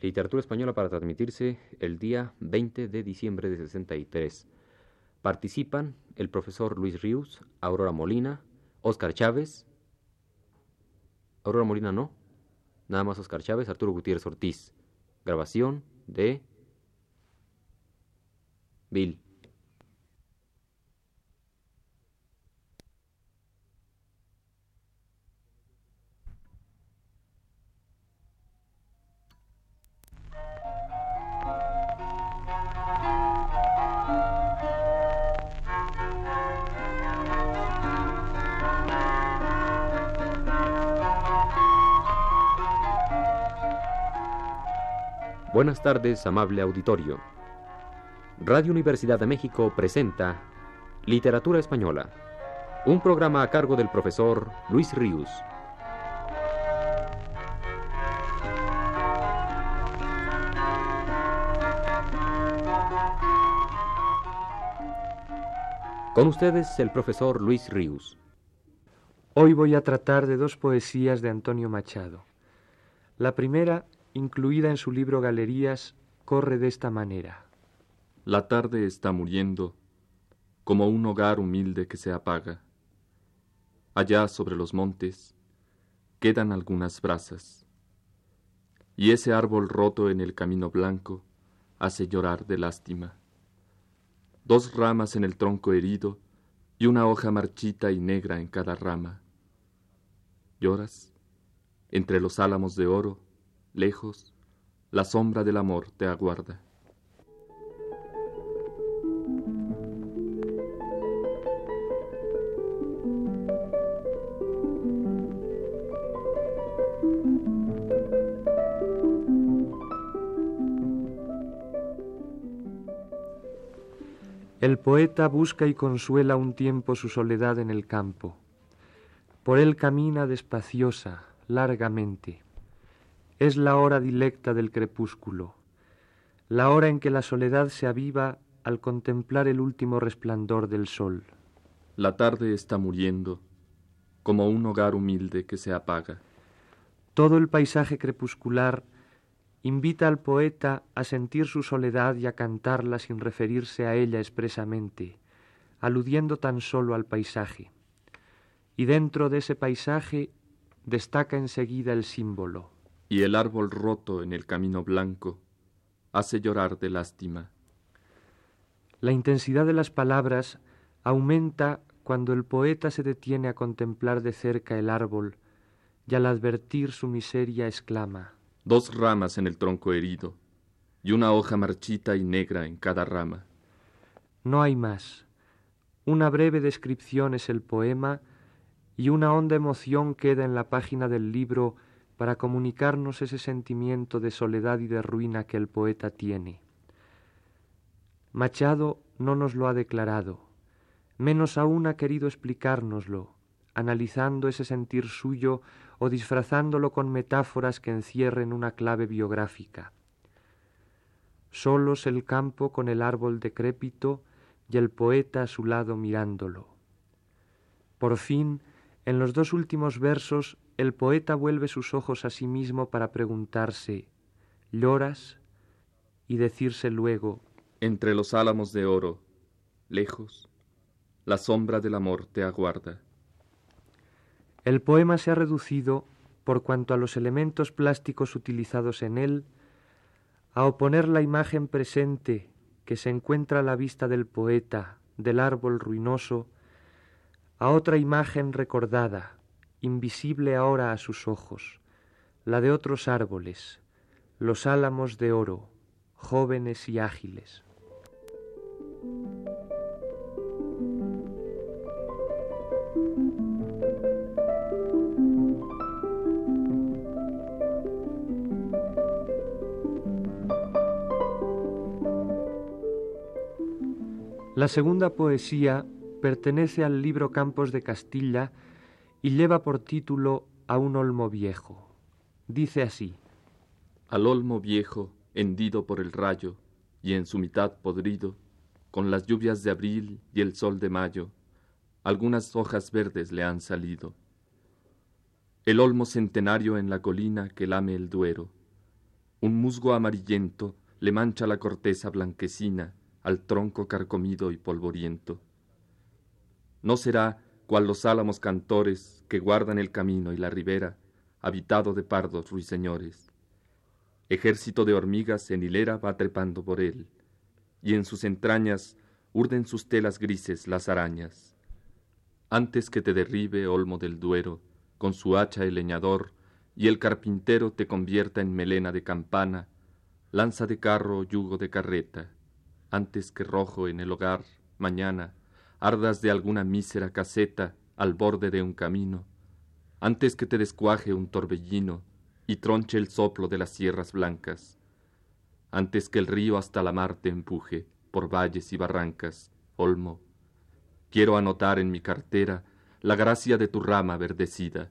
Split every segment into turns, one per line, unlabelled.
Literatura Española para transmitirse el día 20 de diciembre de 63. Participan el profesor Luis Ríos, Aurora Molina, Oscar Chávez. Aurora Molina no. Nada más Oscar Chávez, Arturo Gutiérrez Ortiz. Grabación de Bill. Buenas tardes, amable auditorio. Radio Universidad de México presenta Literatura Española, un programa a cargo del profesor Luis Ríos. Con ustedes el profesor Luis Ríos.
Hoy voy a tratar de dos poesías de Antonio Machado. La primera incluida en su libro Galerías, corre de esta manera.
La tarde está muriendo, como un hogar humilde que se apaga. Allá sobre los montes quedan algunas brasas, y ese árbol roto en el camino blanco hace llorar de lástima. Dos ramas en el tronco herido y una hoja marchita y negra en cada rama. ¿Lloras? Entre los álamos de oro, lejos, la sombra del amor te aguarda.
El poeta busca y consuela un tiempo su soledad en el campo. Por él camina despaciosa, largamente. Es la hora dilecta del crepúsculo, la hora en que la soledad se aviva al contemplar el último resplandor del sol.
La tarde está muriendo, como un hogar humilde que se apaga.
Todo el paisaje crepuscular invita al poeta a sentir su soledad y a cantarla sin referirse a ella expresamente, aludiendo tan solo al paisaje. Y dentro de ese paisaje destaca enseguida el símbolo,
y el árbol roto en el camino blanco hace llorar de lástima.
La intensidad de las palabras aumenta cuando el poeta se detiene a contemplar de cerca el árbol y al advertir su miseria exclama
Dos ramas en el tronco herido y una hoja marchita y negra en cada rama.
No hay más. Una breve descripción es el poema y una honda emoción queda en la página del libro para comunicarnos ese sentimiento de soledad y de ruina que el poeta tiene. Machado no nos lo ha declarado, menos aún ha querido explicárnoslo, analizando ese sentir suyo o disfrazándolo con metáforas que encierren una clave biográfica. Solos el campo con el árbol decrépito y el poeta a su lado mirándolo. Por fin, en los dos últimos versos el poeta vuelve sus ojos a sí mismo para preguntarse ¿Lloras? y decirse luego
Entre los álamos de oro, lejos, la sombra del amor te aguarda.
El poema se ha reducido, por cuanto a los elementos plásticos utilizados en él, a oponer la imagen presente que se encuentra a la vista del poeta del árbol ruinoso a otra imagen recordada, invisible ahora a sus ojos, la de otros árboles, los álamos de oro, jóvenes y ágiles. La segunda poesía pertenece al libro Campos de Castilla y lleva por título A un olmo viejo. Dice así.
Al olmo viejo, hendido por el rayo, y en su mitad podrido, con las lluvias de abril y el sol de mayo, algunas hojas verdes le han salido. El olmo centenario en la colina que lame el duero, Un musgo amarillento le mancha la corteza blanquecina al tronco carcomido y polvoriento. No será cual los álamos cantores que guardan el camino y la ribera, habitado de pardos ruiseñores. Ejército de hormigas en hilera va trepando por él, y en sus entrañas urden sus telas grises las arañas. Antes que te derribe, olmo del Duero, con su hacha el leñador, y el carpintero te convierta en melena de campana, lanza de carro yugo de carreta, antes que rojo en el hogar, mañana, ardas de alguna mísera caseta al borde de un camino, antes que te descuaje un torbellino y tronche el soplo de las sierras blancas, antes que el río hasta la mar te empuje por valles y barrancas, olmo, quiero anotar en mi cartera la gracia de tu rama verdecida.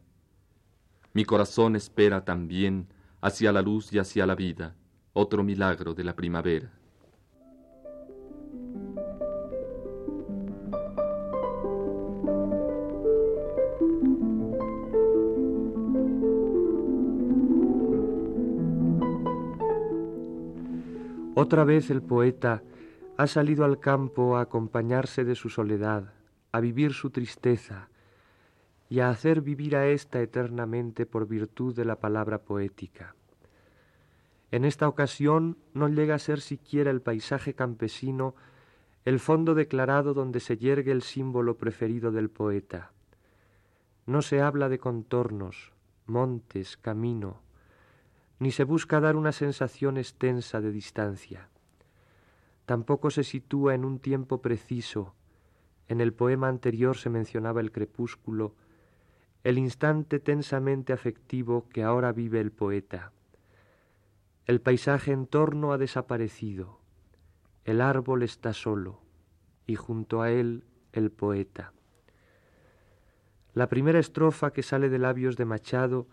Mi corazón espera también hacia la luz y hacia la vida otro milagro de la primavera.
Otra vez el poeta ha salido al campo a acompañarse de su soledad, a vivir su tristeza y a hacer vivir a ésta eternamente por virtud de la palabra poética. En esta ocasión no llega a ser siquiera el paisaje campesino el fondo declarado donde se yergue el símbolo preferido del poeta. No se habla de contornos, montes, camino, ni se busca dar una sensación extensa de distancia. Tampoco se sitúa en un tiempo preciso. En el poema anterior se mencionaba el crepúsculo, el instante tensamente afectivo que ahora vive el poeta. El paisaje en torno ha desaparecido, el árbol está solo y junto a él el poeta. La primera estrofa que sale de labios de Machado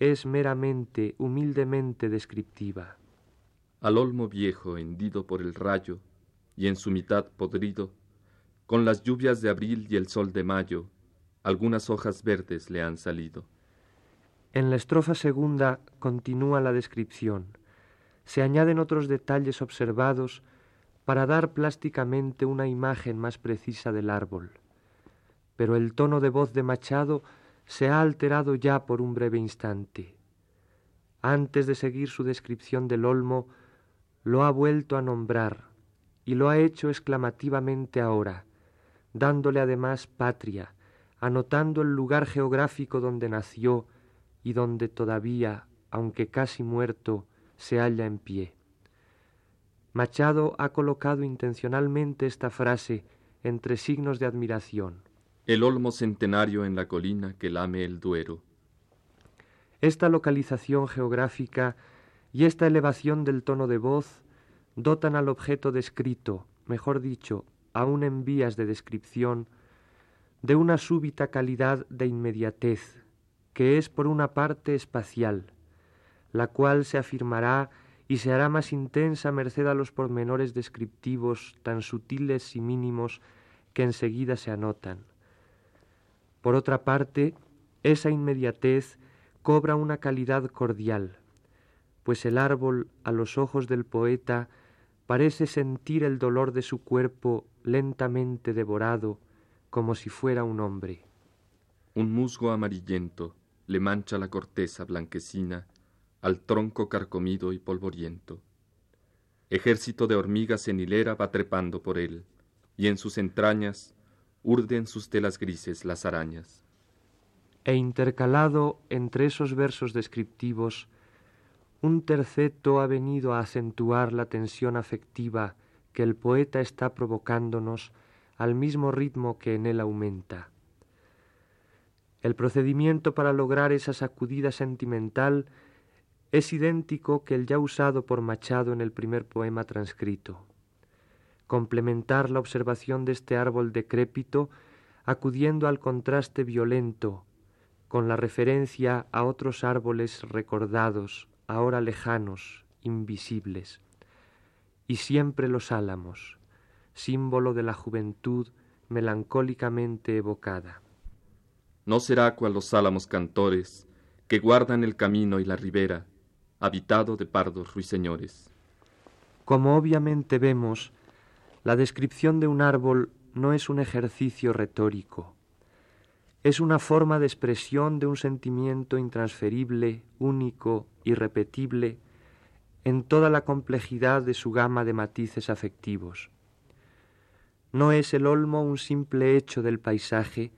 es meramente, humildemente descriptiva.
Al olmo viejo hendido por el rayo y en su mitad podrido, con las lluvias de abril y el sol de mayo, algunas hojas verdes le han salido.
En la estrofa segunda continúa la descripción. Se añaden otros detalles observados para dar plásticamente una imagen más precisa del árbol. Pero el tono de voz de Machado se ha alterado ya por un breve instante. Antes de seguir su descripción del olmo, lo ha vuelto a nombrar y lo ha hecho exclamativamente ahora, dándole además patria, anotando el lugar geográfico donde nació y donde todavía, aunque casi muerto, se halla en pie. Machado ha colocado intencionalmente esta frase entre signos de admiración
el olmo centenario en la colina que lame el Duero.
Esta localización geográfica y esta elevación del tono de voz dotan al objeto descrito, mejor dicho, aún en vías de descripción, de una súbita calidad de inmediatez, que es por una parte espacial, la cual se afirmará y se hará más intensa merced a los pormenores descriptivos tan sutiles y mínimos que enseguida se anotan. Por otra parte, esa inmediatez cobra una calidad cordial, pues el árbol, a los ojos del poeta, parece sentir el dolor de su cuerpo lentamente devorado, como si fuera un hombre.
Un musgo amarillento le mancha la corteza blanquecina al tronco carcomido y polvoriento. Ejército de hormigas en hilera va trepando por él, y en sus entrañas urden sus telas grises las arañas.
E intercalado entre esos versos descriptivos, un terceto ha venido a acentuar la tensión afectiva que el poeta está provocándonos al mismo ritmo que en él aumenta. El procedimiento para lograr esa sacudida sentimental es idéntico que el ya usado por Machado en el primer poema transcrito complementar la observación de este árbol decrépito acudiendo al contraste violento con la referencia a otros árboles recordados, ahora lejanos, invisibles, y siempre los álamos, símbolo de la juventud melancólicamente evocada.
No será cual los álamos cantores que guardan el camino y la ribera, habitado de pardos ruiseñores.
Como obviamente vemos, la descripción de un árbol no es un ejercicio retórico, es una forma de expresión de un sentimiento intransferible, único, irrepetible, en toda la complejidad de su gama de matices afectivos. No es el olmo un simple hecho del paisaje,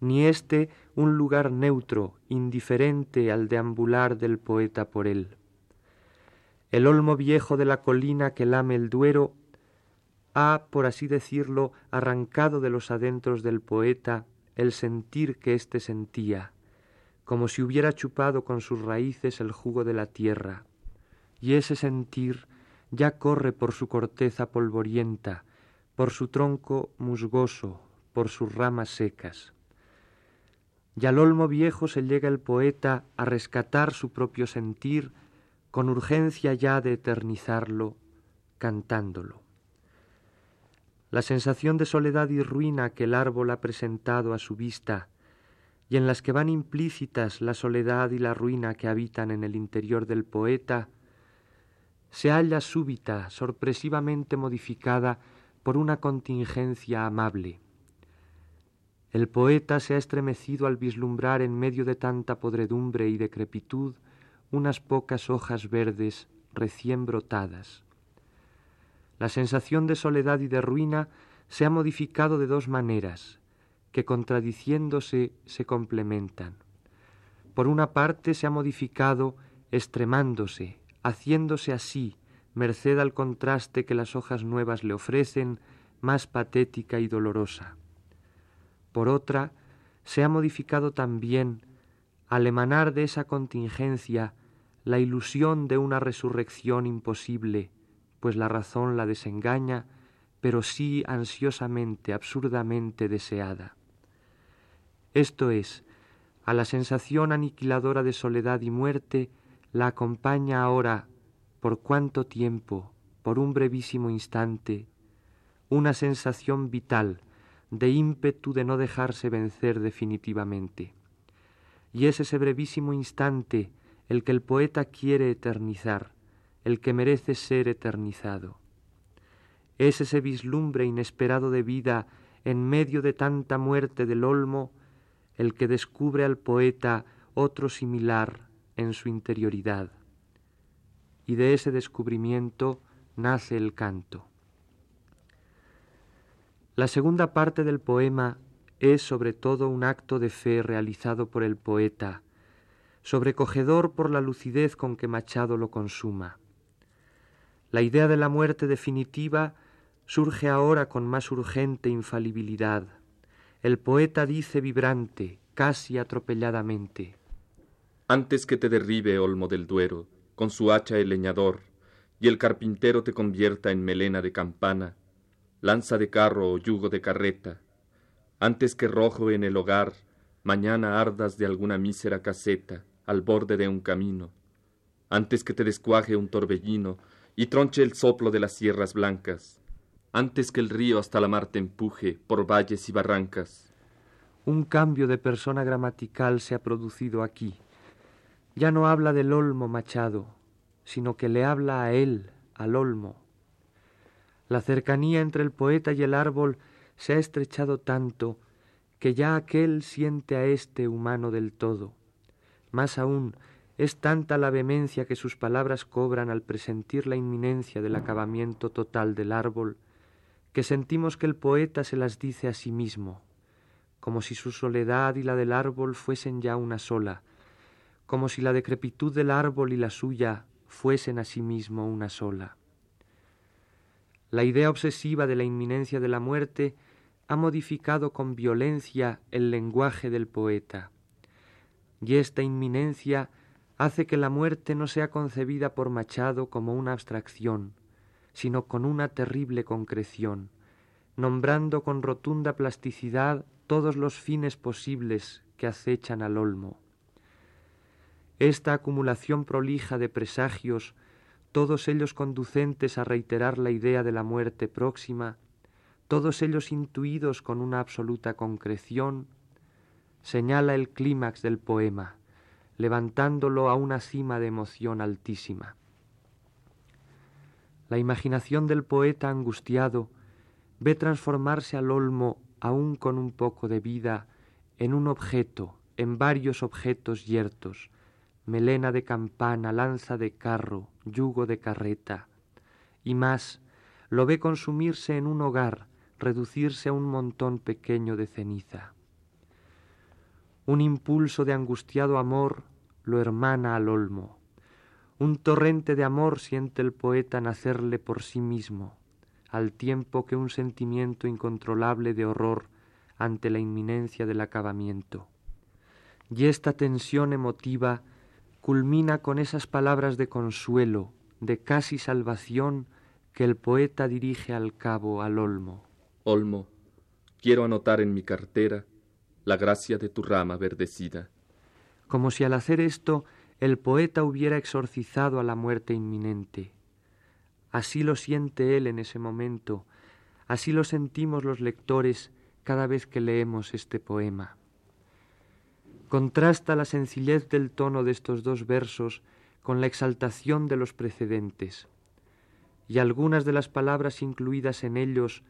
ni éste un lugar neutro, indiferente al deambular del poeta por él. El olmo viejo de la colina que lame el Duero ha, por así decirlo, arrancado de los adentros del poeta el sentir que éste sentía, como si hubiera chupado con sus raíces el jugo de la tierra, y ese sentir ya corre por su corteza polvorienta, por su tronco musgoso, por sus ramas secas. Y al olmo viejo se llega el poeta a rescatar su propio sentir con urgencia ya de eternizarlo, cantándolo. La sensación de soledad y ruina que el árbol ha presentado a su vista, y en las que van implícitas la soledad y la ruina que habitan en el interior del poeta, se halla súbita, sorpresivamente modificada por una contingencia amable. El poeta se ha estremecido al vislumbrar en medio de tanta podredumbre y decrepitud unas pocas hojas verdes recién brotadas. La sensación de soledad y de ruina se ha modificado de dos maneras, que contradiciéndose se complementan. Por una parte se ha modificado extremándose, haciéndose así, merced al contraste que las hojas nuevas le ofrecen, más patética y dolorosa. Por otra, se ha modificado también, al emanar de esa contingencia, la ilusión de una resurrección imposible, pues la razón la desengaña, pero sí ansiosamente, absurdamente deseada. Esto es, a la sensación aniquiladora de soledad y muerte la acompaña ahora, por cuánto tiempo, por un brevísimo instante, una sensación vital de ímpetu de no dejarse vencer definitivamente. Y es ese brevísimo instante el que el poeta quiere eternizar, el que merece ser eternizado. Es ese vislumbre inesperado de vida en medio de tanta muerte del olmo el que descubre al poeta otro similar en su interioridad. Y de ese descubrimiento nace el canto. La segunda parte del poema es sobre todo un acto de fe realizado por el poeta, sobrecogedor por la lucidez con que Machado lo consuma. La idea de la muerte definitiva surge ahora con más urgente infalibilidad. El poeta dice vibrante, casi atropelladamente.
Antes que te derribe Olmo del Duero, con su hacha el leñador, y el carpintero te convierta en melena de campana, lanza de carro o yugo de carreta, antes que rojo en el hogar, mañana ardas de alguna mísera caseta, al borde de un camino, antes que te descuaje un torbellino, y tronche el soplo de las sierras blancas, antes que el río hasta la mar te empuje por valles y barrancas.
Un cambio de persona gramatical se ha producido aquí. Ya no habla del olmo Machado, sino que le habla a él, al olmo. La cercanía entre el poeta y el árbol se ha estrechado tanto que ya aquel siente a este humano del todo. Más aún, es tanta la vehemencia que sus palabras cobran al presentir la inminencia del acabamiento total del árbol, que sentimos que el poeta se las dice a sí mismo, como si su soledad y la del árbol fuesen ya una sola, como si la decrepitud del árbol y la suya fuesen a sí mismo una sola. La idea obsesiva de la inminencia de la muerte ha modificado con violencia el lenguaje del poeta, y esta inminencia hace que la muerte no sea concebida por Machado como una abstracción, sino con una terrible concreción, nombrando con rotunda plasticidad todos los fines posibles que acechan al olmo. Esta acumulación prolija de presagios, todos ellos conducentes a reiterar la idea de la muerte próxima, todos ellos intuidos con una absoluta concreción, señala el clímax del poema, levantándolo a una cima de emoción altísima. La imaginación del poeta angustiado ve transformarse al olmo, aún con un poco de vida, en un objeto, en varios objetos yertos, melena de campana, lanza de carro, yugo de carreta, y más, lo ve consumirse en un hogar, reducirse a un montón pequeño de ceniza. Un impulso de angustiado amor lo hermana al olmo. Un torrente de amor siente el poeta nacerle por sí mismo, al tiempo que un sentimiento incontrolable de horror ante la inminencia del acabamiento. Y esta tensión emotiva culmina con esas palabras de consuelo, de casi salvación, que el poeta dirige al cabo al olmo.
Olmo, quiero anotar en mi cartera la gracia de tu rama verdecida.
Como si al hacer esto el poeta hubiera exorcizado a la muerte inminente. Así lo siente él en ese momento, así lo sentimos los lectores cada vez que leemos este poema. Contrasta la sencillez del tono de estos dos versos con la exaltación de los precedentes, y algunas de las palabras incluidas en ellos,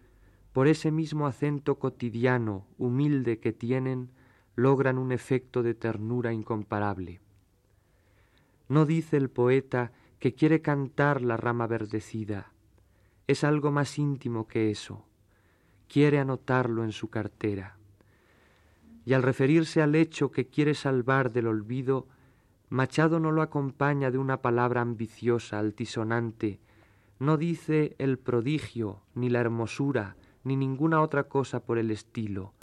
por ese mismo acento cotidiano, humilde que tienen, logran un efecto de ternura incomparable. No dice el poeta que quiere cantar la rama verdecida, es algo más íntimo que eso, quiere anotarlo en su cartera. Y al referirse al hecho que quiere salvar del olvido, Machado no lo acompaña de una palabra ambiciosa, altisonante, no dice el prodigio, ni la hermosura, ni ninguna otra cosa por el estilo,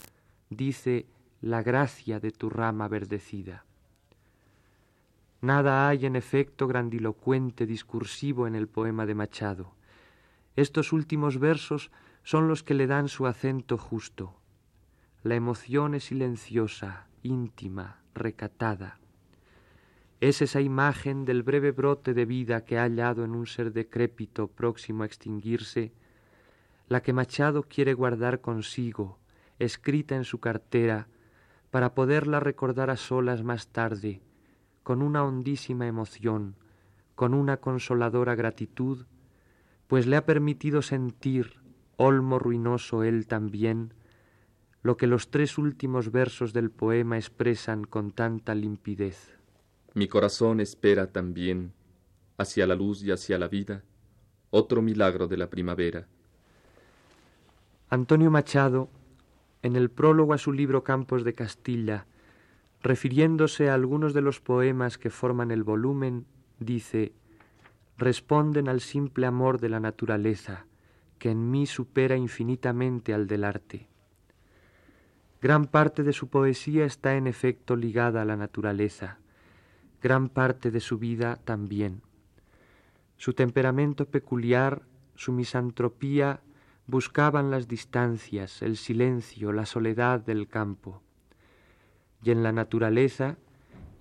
dice la gracia de tu rama verdecida. Nada hay en efecto grandilocuente, discursivo en el poema de Machado. Estos últimos versos son los que le dan su acento justo. La emoción es silenciosa, íntima, recatada. Es esa imagen del breve brote de vida que ha hallado en un ser decrépito próximo a extinguirse, la que Machado quiere guardar consigo, escrita en su cartera, para poderla recordar a solas más tarde, con una hondísima emoción, con una consoladora gratitud, pues le ha permitido sentir, olmo ruinoso él también, lo que los tres últimos versos del poema expresan con tanta limpidez.
Mi corazón espera también, hacia la luz y hacia la vida, otro milagro de la primavera.
Antonio Machado, en el prólogo a su libro Campos de Castilla, refiriéndose a algunos de los poemas que forman el volumen, dice, responden al simple amor de la naturaleza, que en mí supera infinitamente al del arte. Gran parte de su poesía está en efecto ligada a la naturaleza, gran parte de su vida también. Su temperamento peculiar, su misantropía, buscaban las distancias, el silencio, la soledad del campo y en la naturaleza,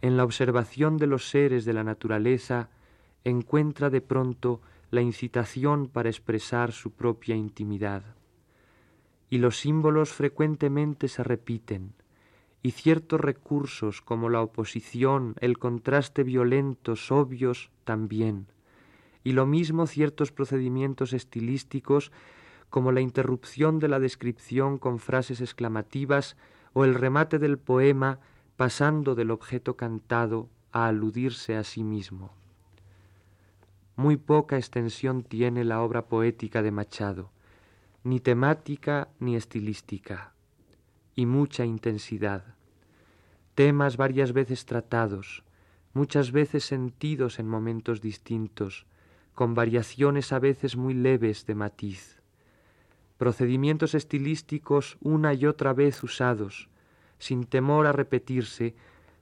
en la observación de los seres de la naturaleza, encuentra de pronto la incitación para expresar su propia intimidad. Y los símbolos frecuentemente se repiten, y ciertos recursos como la oposición, el contraste violentos, obvios, también, y lo mismo ciertos procedimientos estilísticos como la interrupción de la descripción con frases exclamativas o el remate del poema pasando del objeto cantado a aludirse a sí mismo. Muy poca extensión tiene la obra poética de Machado, ni temática ni estilística, y mucha intensidad. Temas varias veces tratados, muchas veces sentidos en momentos distintos, con variaciones a veces muy leves de matiz procedimientos estilísticos una y otra vez usados, sin temor a repetirse,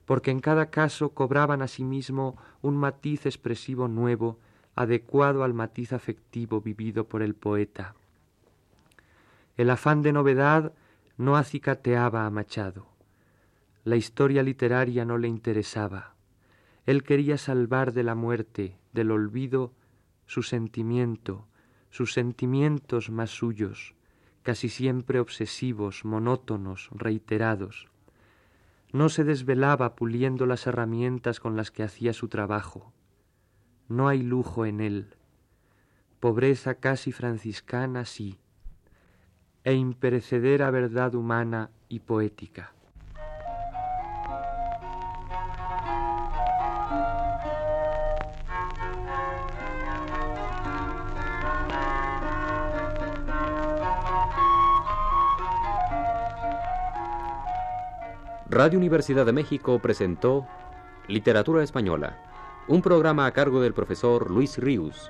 porque en cada caso cobraban a sí mismo un matiz expresivo nuevo, adecuado al matiz afectivo vivido por el poeta. El afán de novedad no acicateaba a Machado. La historia literaria no le interesaba. Él quería salvar de la muerte, del olvido, su sentimiento, sus sentimientos más suyos, casi siempre obsesivos, monótonos, reiterados. No se desvelaba puliendo las herramientas con las que hacía su trabajo. No hay lujo en él. Pobreza casi franciscana, sí, e imperecedera verdad humana y poética.
Radio Universidad de México presentó Literatura Española, un programa a cargo del profesor Luis Ríos.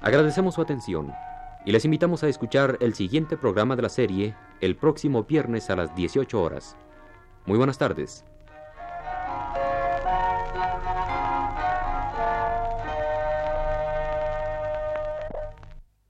Agradecemos su atención y les invitamos a escuchar el siguiente programa de la serie el próximo viernes a las 18 horas. Muy buenas tardes.